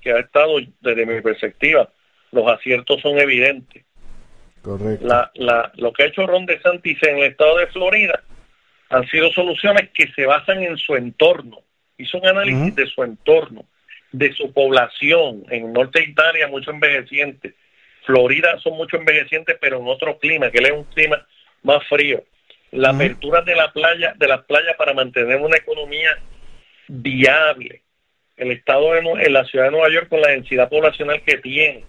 que ha estado, desde mi perspectiva, los aciertos son evidentes. Correcto. La, la, lo que ha hecho Ron DeSantis en el estado de Florida han sido soluciones que se basan en su entorno. Hizo un análisis de su entorno, de su población. En norte de Italia, mucho envejeciente. Florida son mucho envejecientes, pero en otro clima, que él es un clima más frío. La apertura de la playa, de las playas para mantener una economía viable. El estado de, en la ciudad de Nueva York con la densidad poblacional que tiene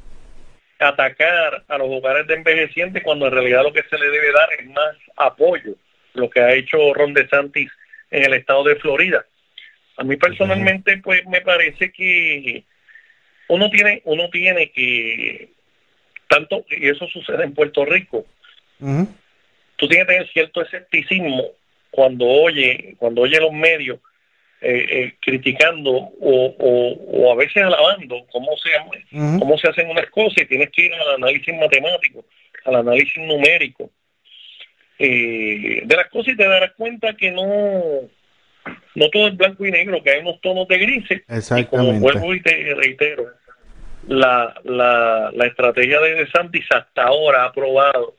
atacar a los hogares de envejecientes cuando en realidad lo que se le debe dar es más apoyo, lo que ha hecho Ron DeSantis en el estado de Florida. A mí personalmente pues me parece que uno tiene uno tiene que tanto y eso sucede en Puerto Rico. Tú tienes que tener cierto escepticismo cuando oye cuando oye los medios eh, eh, criticando o, o, o a veces alabando cómo se Ujú. cómo se hacen unas cosas y tienes que ir al análisis matemático al análisis numérico eh, de las cosas y te darás cuenta que no no todo es blanco y negro que hay unos tonos de grises y como Exactamente. vuelvo y te reitero la, la, la estrategia de DeSantis hasta ahora ha probado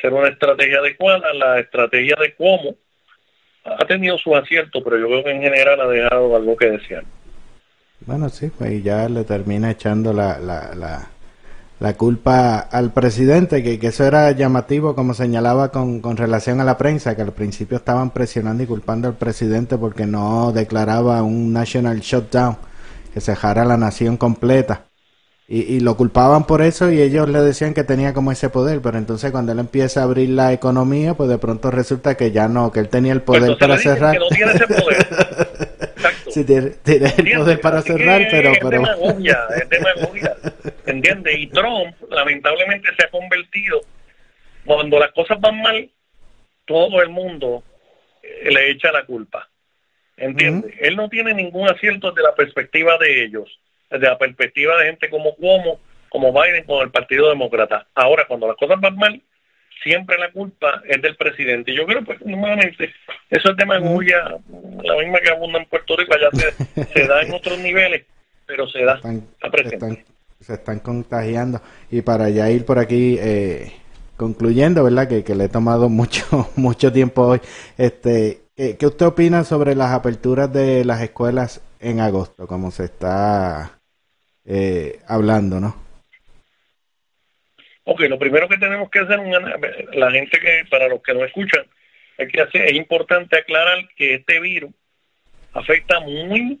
ser una estrategia adecuada, la estrategia de cómo ha tenido su acierto, pero yo creo que en general ha dejado algo que desear. Bueno, sí, pues ya le termina echando la, la, la, la culpa al presidente, que, que eso era llamativo, como señalaba con, con relación a la prensa, que al principio estaban presionando y culpando al presidente porque no declaraba un national shutdown, que cejara la nación completa. Y, y lo culpaban por eso y ellos le decían que tenía como ese poder, pero entonces cuando él empieza a abrir la economía, pues de pronto resulta que ya no, que él tenía el poder para cerrar. que no tiene ese poder. Sí, tiene, tiene el ¿Entiendes? poder para Así cerrar, pero... es pero... demagogia, es demagogia, ¿entiendes? Y Trump lamentablemente se ha convertido, cuando las cosas van mal, todo el mundo eh, le echa la culpa, ¿entiendes? Él no tiene ningún acierto desde la perspectiva de ellos, desde la perspectiva de gente como Cuomo, como Biden, con el Partido Demócrata. Ahora, cuando las cosas van mal, siempre la culpa es del presidente. Y Yo creo, pues, nuevamente, eso es demagogia, la misma que abunda en Puerto Rico, allá se, se da en otros niveles, pero se da, está presente. están, se están contagiando. Y para ya ir por aquí eh, concluyendo, ¿verdad? Que, que le he tomado mucho mucho tiempo hoy. Este, ¿qué, qué usted opina sobre las aperturas de las escuelas en agosto, como se está eh, hablando, no? Ok, lo primero que tenemos que hacer, la gente que, para los que no escuchan, hay que hacer, es importante aclarar que este virus afecta muy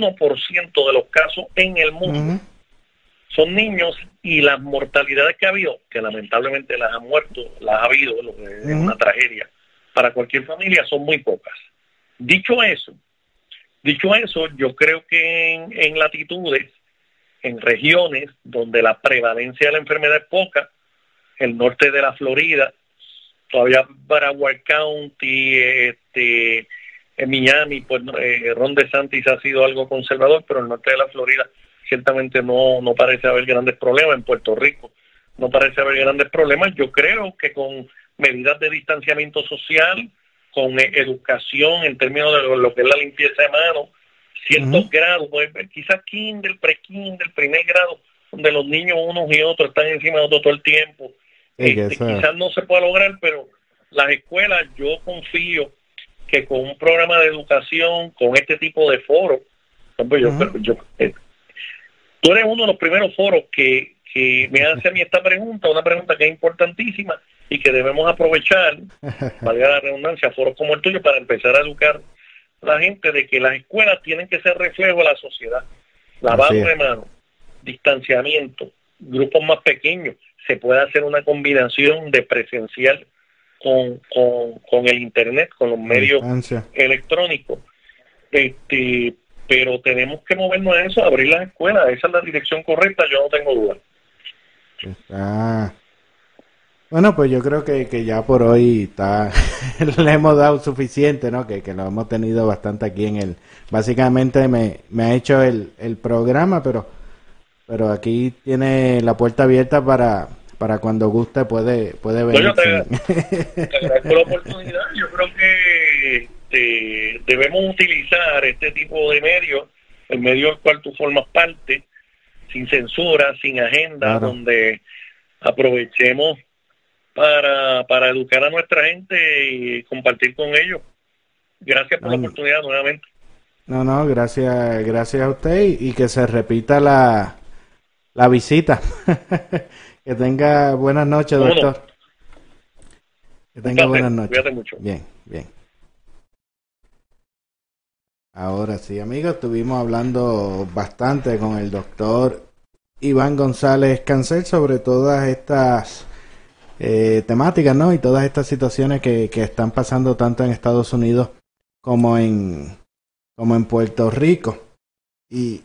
1% de los casos en el mundo son niños y las mortalidades que ha habido, que lamentablemente las ha muerto, las ha habido, lo que es Ujú. una tragedia para cualquier familia, son muy pocas. Dicho eso, dicho eso, yo creo que en, en latitudes, en regiones donde la prevalencia de la enfermedad es poca, el norte de la Florida, todavía Broward County, este, en Miami, pues eh, Ron DeSantis ha sido algo conservador, pero en el norte de la Florida ciertamente no, no parece haber grandes problemas. En Puerto Rico no parece haber grandes problemas. Yo creo que con medidas de distanciamiento social, con eh, educación en términos de lo, que es la limpieza de manos, ciertos grados, pues, quizás kinder, pre-kinder, primer grado, donde los niños unos y otros están encima de otros todo el tiempo. Este, quizás no se pueda lograr, pero las escuelas, yo confío que con un programa de educación, con este tipo de foros, yo, eh, tú eres uno de los primeros foros que, que me hace a mí esta pregunta, una pregunta que es importantísima y que debemos aprovechar, valga la redundancia, foros como el tuyo, para empezar a educar a la gente de que las escuelas tienen que ser reflejo de la sociedad. Lavado de manos, distanciamiento, grupos más pequeños, se puede hacer una combinación de presencial con, con, el internet, con los medios electrónicos. Este, pero tenemos que movernos a eso, abrir las escuelas, esa es la dirección correcta, yo no tengo duda. Ah. Bueno, pues yo creo que, que ya por hoy está le hemos dado suficiente, ¿no? Que, que lo hemos tenido bastante aquí en el... Básicamente me, me ha hecho el, el programa, pero, pero aquí tiene la puerta abierta para, para cuando guste puede, puede venir. Yo te, agradezco la oportunidad. Yo creo que este, debemos utilizar este tipo de medios, el medio del cual tú formas parte, sin censura, sin agenda, donde aprovechemos para, para educar a nuestra gente y compartir con ellos. Gracias por la oportunidad nuevamente. No, no, gracias, gracias a usted y, que se repita la, la visita. que tenga buenas noches, doctor. Que tenga buenas noches. Cuídate mucho. Bien, bien. Ahora sí, amigos, estuvimos hablando bastante con el doctor Iván González Cancel sobre todas estas eh, temáticas, ¿no? Y todas estas situaciones que, que están pasando tanto en Estados Unidos como en, como en Puerto Rico. Y,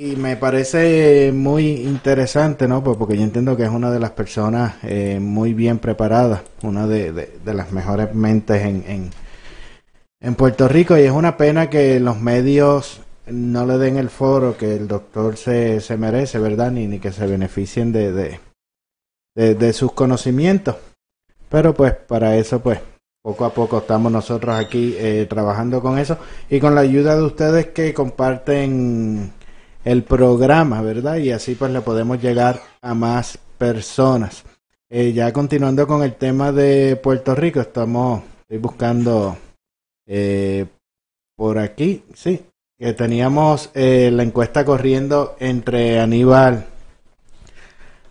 y me parece muy interesante, ¿no? Pues porque yo entiendo que es una de las personas eh, muy bien preparadas, una de, las mejores mentes en, en, en, Puerto Rico. Y es una pena que los medios no le den el foro que el doctor se, se merece, ¿verdad? Ni, ni que se beneficien de, de, de, sus conocimientos. Pero pues para eso pues poco a poco estamos nosotros aquí eh, trabajando con eso y con la ayuda de ustedes que comparten el programa, ¿verdad? Y así pues le podemos llegar a más personas. Eh, ya continuando con el tema de Puerto Rico, estamos buscando eh, por aquí, sí, que teníamos la encuesta corriendo entre Aníbal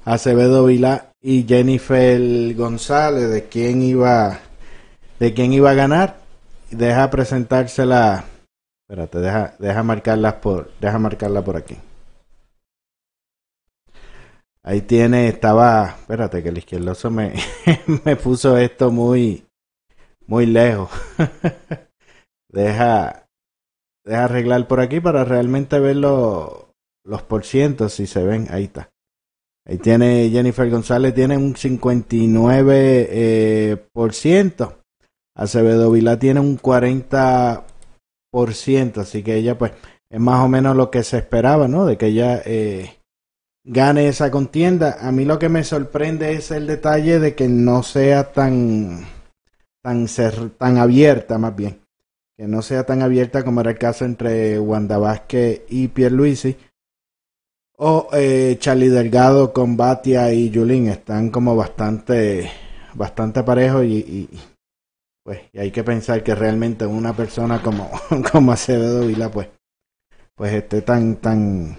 Acevedo Vila y Jennifer González de quién iba de quién iba a ganar. Deja presentársela. Espérate, deja, deja marcarlas por, deja marcarla por aquí. Ahí tiene, estaba, espérate que el izquierdoso me, me puso esto muy, muy lejos. deja, deja arreglar por aquí para realmente ver los, los porcientos si se ven. Ahí está. Ahí tiene Jennifer González, tiene un 59%. Eh, por ciento. Acevedo Vila tiene un 40%. Así que ella, pues, es más o menos lo que se esperaba, ¿no? De que ella eh, gane esa contienda. A mí lo que me sorprende es el detalle de que no sea tan, tan, ser, tan abierta, más bien. Que no sea tan abierta como era el caso entre Wanda Vázquez y Pierluisi o eh, Charlie Delgado con Batia y Yulín están como bastante bastante parejos y, pues y hay que pensar que realmente una persona como como Acevedo Vila pues pues esté tan tan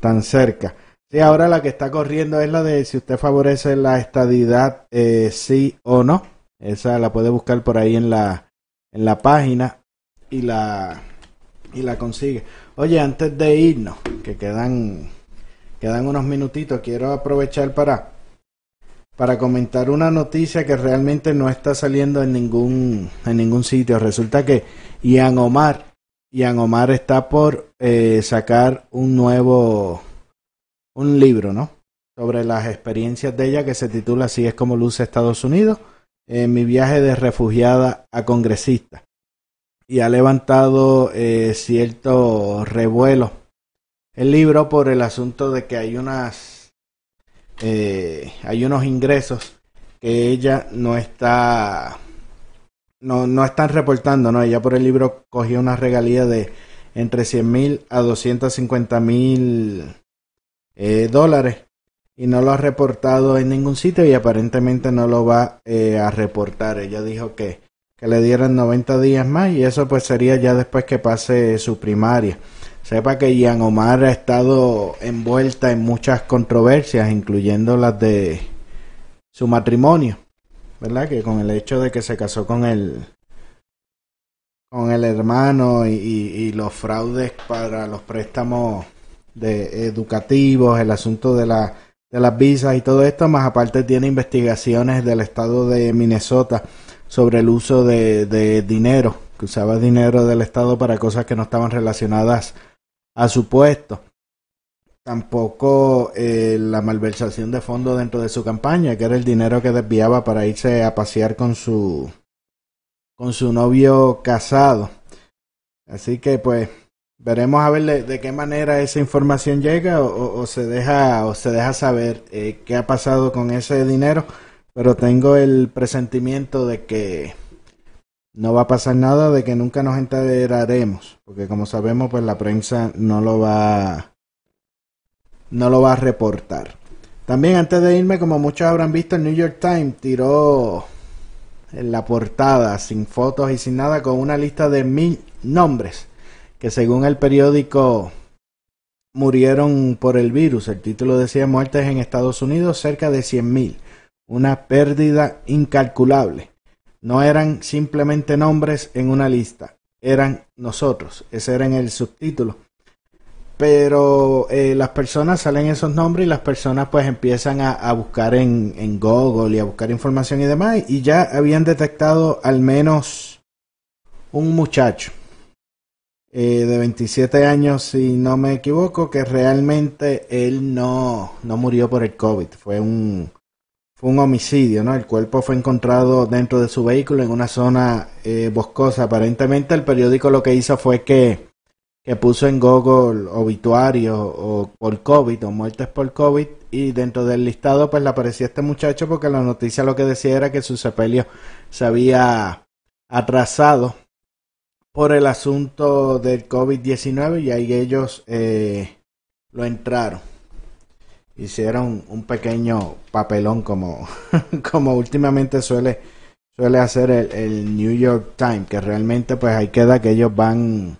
tan cerca. Sí ahora la que está corriendo es la de si usted favorece la estadidad eh, sí o no. Esa la puede buscar por ahí en la en la página y la y la consigue. Oye antes de irnos que quedan quedan unos minutitos, quiero aprovechar para, para comentar una noticia que realmente no está saliendo en ningún, en ningún sitio. Resulta que Ian Omar, Ian Omar está por eh, sacar un nuevo, un libro, ¿no? sobre las experiencias de ella que se titula Así es como luce Estados Unidos, mi viaje de refugiada a congresista. Y ha levantado eh, cierto revuelo el libro por el asunto de que hay unas eh, hay unos ingresos que ella no está no, no están reportando, ¿no? Ella por el libro cogió una regalía de entre 100 mil a 250 mil eh, dólares y no lo ha reportado en ningún sitio y aparentemente no lo va eh, a reportar. Ella dijo que, que le dieran 90 días más y eso pues sería ya después que pase su primaria. Sepa que Ian Omar ha estado envuelta en muchas controversias, incluyendo las de su matrimonio, ¿verdad? Que con el hecho de que se casó con el con el hermano y, los fraudes para los préstamos de educativos, el asunto de la de las visas y todo esto, más aparte tiene investigaciones del estado de Minnesota sobre el uso de, de dinero, que usaba dinero del estado para cosas que no estaban relacionadas a su puesto. Tampoco eh, la malversación de fondos dentro de su campaña, que era el dinero que desviaba para irse a pasear con su con su novio casado. Así que pues veremos a ver de, qué manera esa información llega o, se deja o se deja saber eh, qué ha pasado con ese dinero. Pero tengo el presentimiento de que no va a pasar nada de que nunca nos enteraremos, porque como sabemos, pues la prensa no lo va no lo va a reportar. También antes de irme, como muchos habrán visto, el New York Times tiró en la portada, sin fotos y sin nada, con una lista de mil nombres que según el periódico murieron por el virus. El título decía muertes en Estados Unidos cerca de 100 mil, una pérdida incalculable. No eran simplemente nombres en una lista, eran nosotros. Ese era el subtítulo. Pero eh, las personas salen esos nombres y las personas pues empiezan a, buscar en, en, Google y a buscar información y demás. Y ya habían detectado al menos un muchacho eh, de 27 años, si no me equivoco, que realmente él no, no murió por el COVID. Fue un, fue un homicidio, ¿no? El cuerpo fue encontrado dentro de su vehículo en una zona eh, boscosa. Aparentemente el periódico lo que hizo fue que, que puso en Google obituario o por COVID o muertes por COVID y dentro del listado pues le aparecía este muchacho porque la noticia lo que decía era que su sepelio se había atrasado por el asunto del COVID-19 y ahí ellos eh, lo entraron hicieron un pequeño papelón como, como últimamente suele, suele hacer el, el, New York Times, que realmente pues ahí queda que ellos van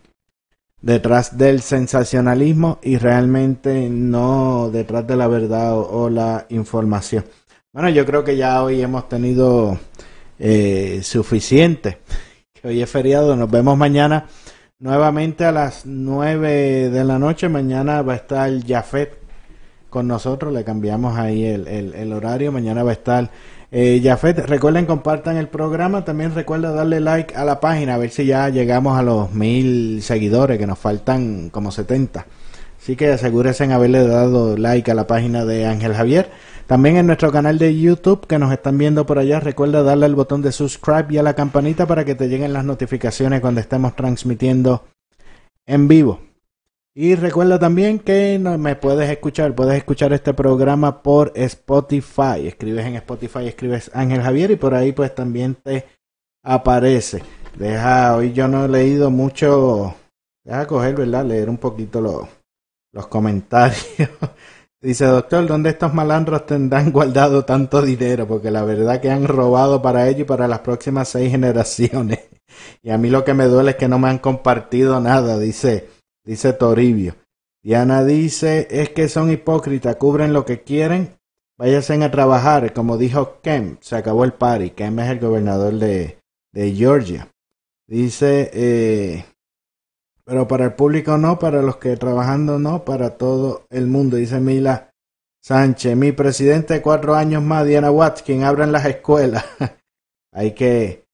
detrás del sensacionalismo y realmente no detrás de la verdad o, la información. Bueno, yo creo que ya hoy hemos tenido eh, suficiente, que hoy es feriado, nos vemos mañana nuevamente a las 9 de la noche, mañana va a estar Jafet con nosotros, le cambiamos ahí el, el, horario, mañana va a estar eh, Jafet, recuerden compartan el programa, también recuerda darle like a la página, a ver si ya llegamos a los mil seguidores, que nos faltan como 70. Así que asegúrense en haberle dado like a la página de Ángel Javier. También en nuestro canal de YouTube que nos están viendo por allá, recuerda darle al botón de subscribe y a la campanita para que te lleguen las notificaciones cuando estemos transmitiendo en vivo. Y recuerda también que me puedes escuchar, puedes escuchar este programa por Spotify. Escribes en Spotify, escribes Ángel Javier y por ahí pues también te aparece. Deja, hoy yo no he leído mucho, deja coger, ¿verdad? Leer un poquito los, comentarios. Dice, doctor, ¿dónde estos malandros tendrán guardado tanto dinero? Porque la verdad que han robado para ello y para las próximas seis generaciones. Y a mí lo que me duele es que no me han compartido nada, dice dice Toribio. Diana dice, es que son hipócritas, cubren lo que quieren, váyanse a trabajar, como dijo Kemp, se acabó el party, Kemp es el gobernador de, de Georgia. Dice, eh, pero para el público no, para los que trabajando no, para todo el mundo, dice Mila Sánchez, mi presidente cuatro años más, Diana Watts, quien abran las escuelas. hay que,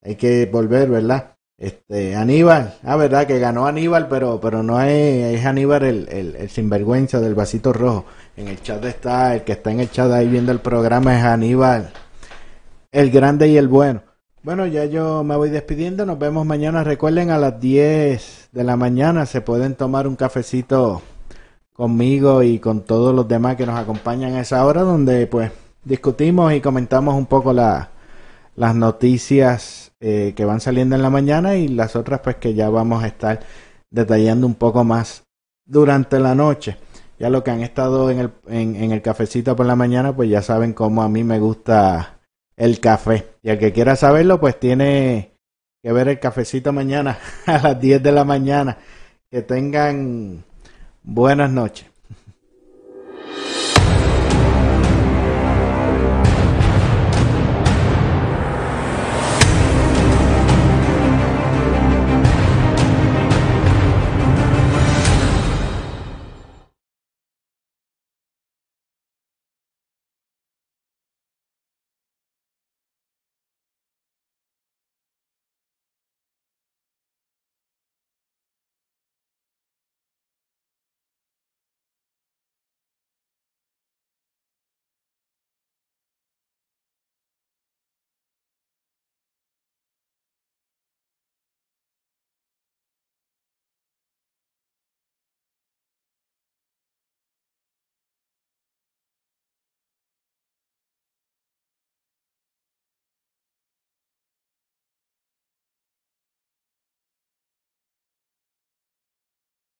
hay que volver, ¿verdad? Este, Aníbal, ah, verdad que ganó Aníbal, pero, pero no es, es Aníbal el, el, el sinvergüenza del vasito rojo. En el chat está, el que está en el chat ahí viendo el programa es Aníbal, el grande y el bueno. Bueno, ya yo me voy despidiendo. Nos vemos mañana. Recuerden, a las 10 de la mañana se pueden tomar un cafecito conmigo y con todos los demás que nos acompañan a esa hora, donde pues discutimos y comentamos un poco la, las noticias eh, que van saliendo en la mañana y las otras pues que ya vamos a estar detallando un poco más durante la noche. Ya lo que han estado en el, en, en el cafecito por la mañana, pues ya saben cómo a mí me gusta el café. Y el que quiera saberlo, pues tiene que ver el cafecito mañana a las 10 de la mañana. Que tengan buenas noches.